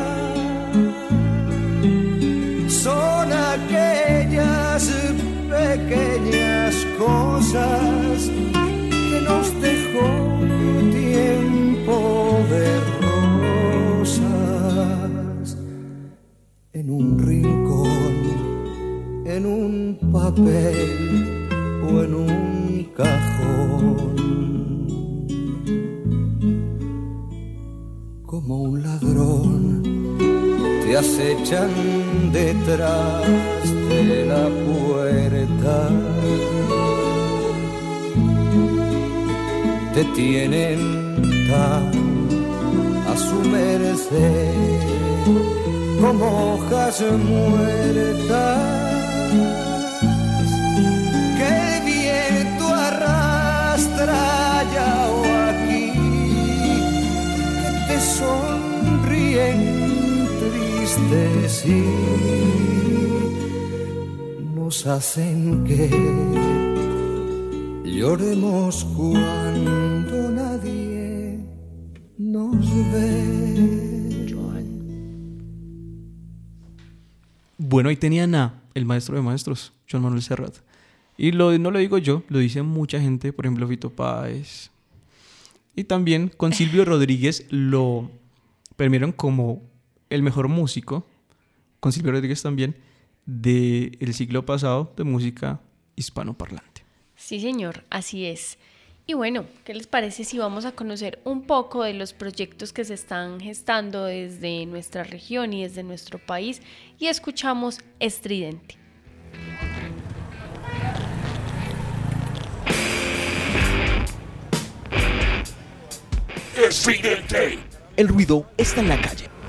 Son aquellas pequeñas cosas que nos dejó tiempo de rosas en un rincón, en un papel o en un cajón. Como un ladrón te acechan detrás de la puerta. Te tienen tan a su merced como hojas muertas que el viento arrastra allá o aquí, te sonríen tristes y nos hacen que lloremos cuando nadie nos ve. Bueno, ahí tenían a el maestro de maestros, John Manuel Serrat. Y lo, no lo digo yo, lo dice mucha gente, por ejemplo, Fito Páez. Y también con Silvio Rodríguez lo premiaron como el mejor músico, con Silvio Rodríguez también, del siglo pasado de música hispanoparlante. Sí, señor, así es. Y bueno, ¿qué les parece si vamos a conocer un poco de los proyectos que se están gestando desde nuestra región y desde nuestro país y escuchamos Estridente? Estridente. El ruido está en la calle.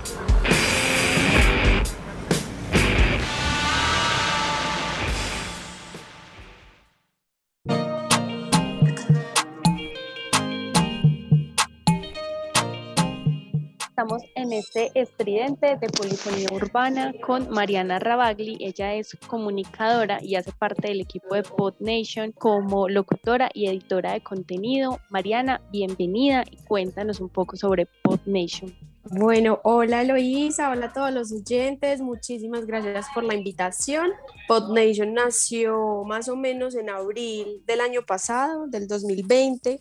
Este estridente de polifonía urbana con Mariana Rabagli. Ella es comunicadora y hace parte del equipo de Pod Nation como locutora y editora de contenido. Mariana, bienvenida y cuéntanos un poco sobre Pod Nation. Bueno, hola Eloísa, hola a todos los oyentes, muchísimas gracias por la invitación. PodNation nació más o menos en abril del año pasado, del 2020,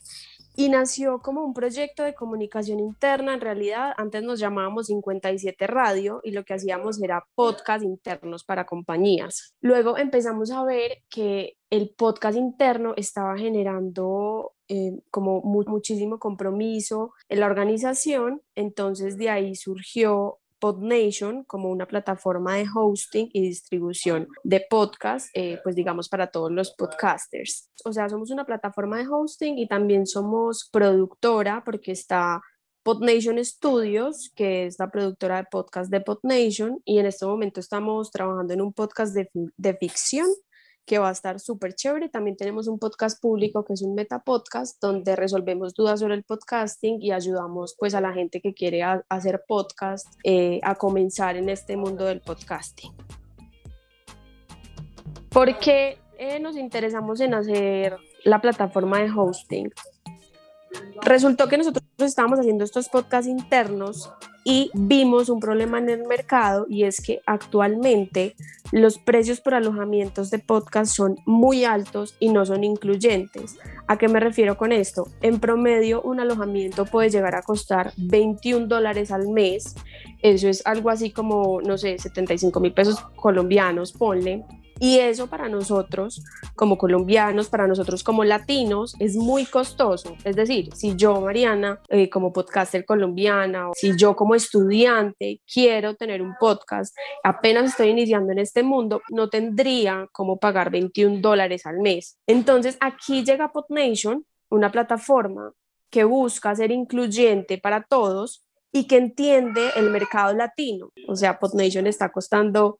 y nació como un proyecto de comunicación interna. En realidad, antes nos llamábamos 57 Radio y lo que hacíamos era podcast internos para compañías. Luego empezamos a ver que el podcast interno estaba generando eh, como muchísimo compromiso en la organización, entonces de ahí surgió PodNation como una plataforma de hosting y distribución de podcast, eh, pues digamos para todos los podcasters. O sea, somos una plataforma de hosting y también somos productora porque está PodNation Studios, que es la productora de podcast de PodNation, y en este momento estamos trabajando en un podcast de, de ficción que va a estar súper chévere. También tenemos un podcast público que es un meta podcast donde resolvemos dudas sobre el podcasting y ayudamos pues a la gente que quiere hacer podcast eh, a comenzar en este mundo del podcasting. ¿Por qué eh, nos interesamos en hacer la plataforma de hosting? Resultó que nosotros estábamos haciendo estos podcasts internos y vimos un problema en el mercado y es que actualmente los precios por alojamientos de podcast son muy altos y no son incluyentes. ¿A qué me refiero con esto? En promedio un alojamiento puede llegar a costar 21 dólares al mes. Eso es algo así como, no sé, 75 mil pesos colombianos, ponle. Y eso para nosotros como colombianos, para nosotros como latinos, es muy costoso. Es decir, si yo, Mariana, eh, como podcaster colombiana, o si yo como estudiante quiero tener un podcast, apenas estoy iniciando en este mundo, no tendría como pagar 21 dólares al mes. Entonces aquí llega PodNation, una plataforma que busca ser incluyente para todos y que entiende el mercado latino. O sea, PodNation está costando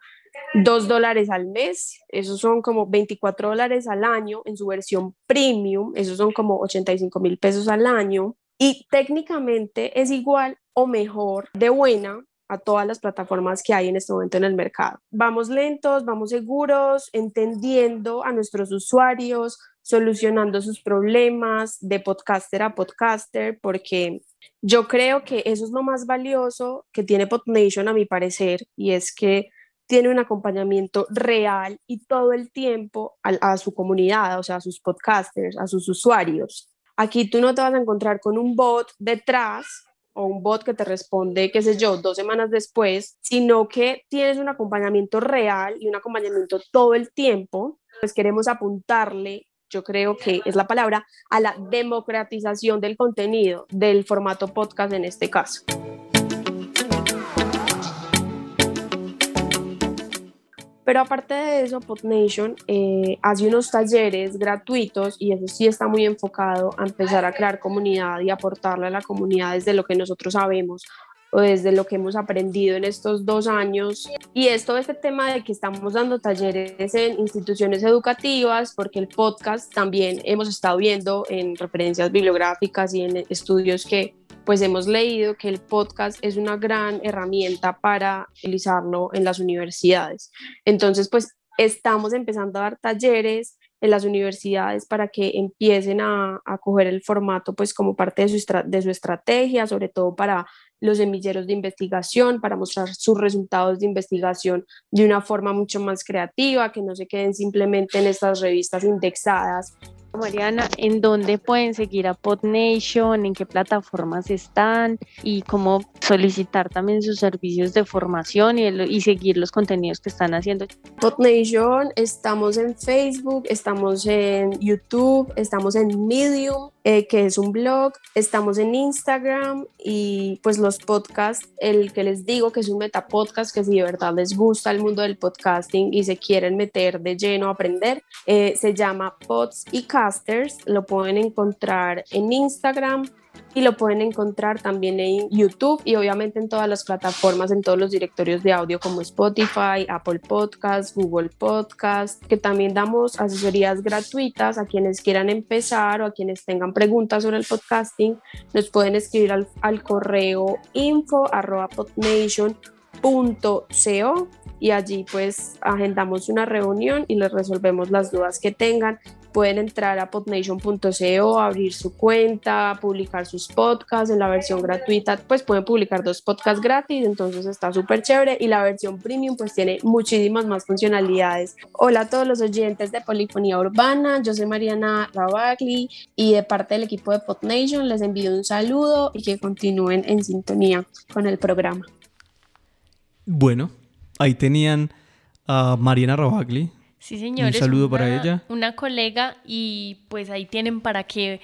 2 dólares al mes, esos son como 24 dólares al año en su versión premium, esos son como 85 mil pesos al año y técnicamente es igual o mejor de buena a todas las plataformas que hay en este momento en el mercado. Vamos lentos, vamos seguros, entendiendo a nuestros usuarios, solucionando sus problemas de podcaster a podcaster, porque yo creo que eso es lo más valioso que tiene PodNation a mi parecer, y es que tiene un acompañamiento real y todo el tiempo a, su comunidad, o sea, a sus podcasters, a sus usuarios. Aquí tú no te vas a encontrar con un bot detrás o un bot que te responde, qué sé yo, dos semanas después, sino que tienes un acompañamiento real y un acompañamiento todo el tiempo. Pues queremos apuntarle, yo creo que es la palabra, a la democratización del contenido, del formato podcast en este caso. Pero aparte de eso, PodNation eh, hace unos talleres gratuitos y eso sí está muy enfocado a empezar a crear comunidad y aportarle a la comunidad desde lo que nosotros sabemos o desde lo que hemos aprendido en estos dos años. Y es todo este tema de que estamos dando talleres en instituciones educativas, porque el podcast también hemos estado viendo en referencias bibliográficas y en estudios que pues hemos leído que el podcast es una gran herramienta para utilizarlo en las universidades. Entonces, pues estamos empezando a dar talleres en las universidades para que empiecen a, a coger el formato pues como parte de su, de su estrategia, sobre todo para los semilleros de investigación, para mostrar sus resultados de investigación de una forma mucho más creativa, que no se queden simplemente en estas revistas indexadas Mariana, ¿en dónde pueden seguir a PodNation? ¿En qué plataformas están? Y cómo solicitar también sus servicios de formación y, y seguir los contenidos que están haciendo. PodNation, estamos en Facebook, estamos en YouTube, estamos en Medium, eh, que es un blog, estamos en Instagram y pues los podcasts, el que les digo que es un metapodcast, que si de verdad les gusta el mundo del podcasting y se quieren meter de lleno a aprender, eh, se llama Pods y Casters, lo pueden encontrar en Instagram, y lo pueden encontrar también en YouTube y obviamente en todas las plataformas, en todos los directorios de audio como Spotify, Apple Podcasts, Google Podcasts, que también damos asesorías gratuitas a quienes quieran empezar o a quienes tengan preguntas sobre el podcasting, nos pueden escribir al, al correo info y allí pues agendamos una reunión y les resolvemos las dudas que tengan pueden entrar a podnation.co, abrir su cuenta, publicar sus podcasts en la versión gratuita, pues pueden publicar dos podcasts gratis, entonces está súper chévere y la versión premium pues tiene muchísimas más funcionalidades. Hola a todos los oyentes de Polifonía Urbana, yo soy Mariana Rabagli y de parte del equipo de Podnation les envío un saludo y que continúen en sintonía con el programa. Bueno, ahí tenían a Mariana Rabagli, Sí, señores. Un saludo para ella. Una colega y pues ahí tienen para que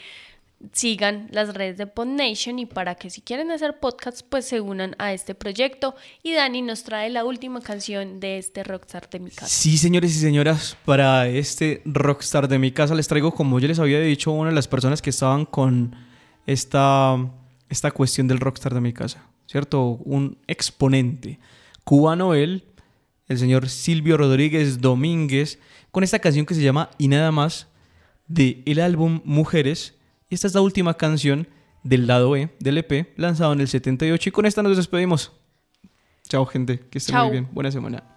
sigan las redes de PodNation y para que si quieren hacer podcasts pues se unan a este proyecto y Dani nos trae la última canción de este Rockstar de mi casa. Sí, señores y señoras, para este Rockstar de mi casa les traigo como yo les había dicho una de las personas que estaban con esta, esta cuestión del Rockstar de mi casa, ¿cierto? Un exponente cubano él el señor Silvio Rodríguez Domínguez, con esta canción que se llama Y nada más de el álbum Mujeres. Y esta es la última canción del lado E del EP, lanzado en el 78. Y con esta nos despedimos. Chao, gente. Que estén muy bien. Buena semana.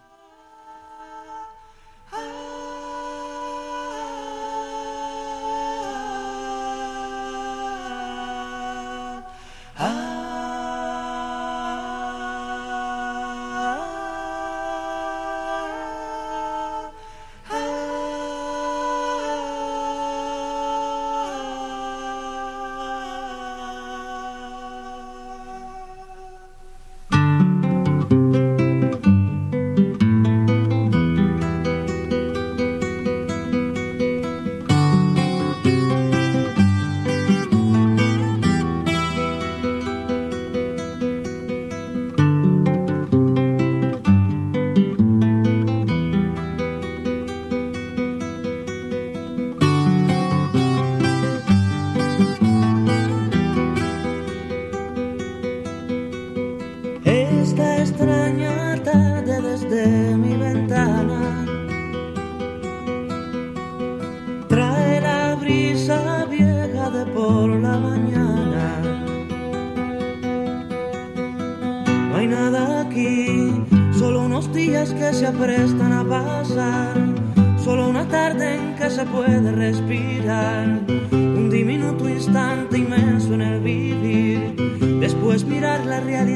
se aprestan a pasar, solo una tarde en que se puede respirar, un diminuto instante inmenso en el vivir, después mirar la realidad.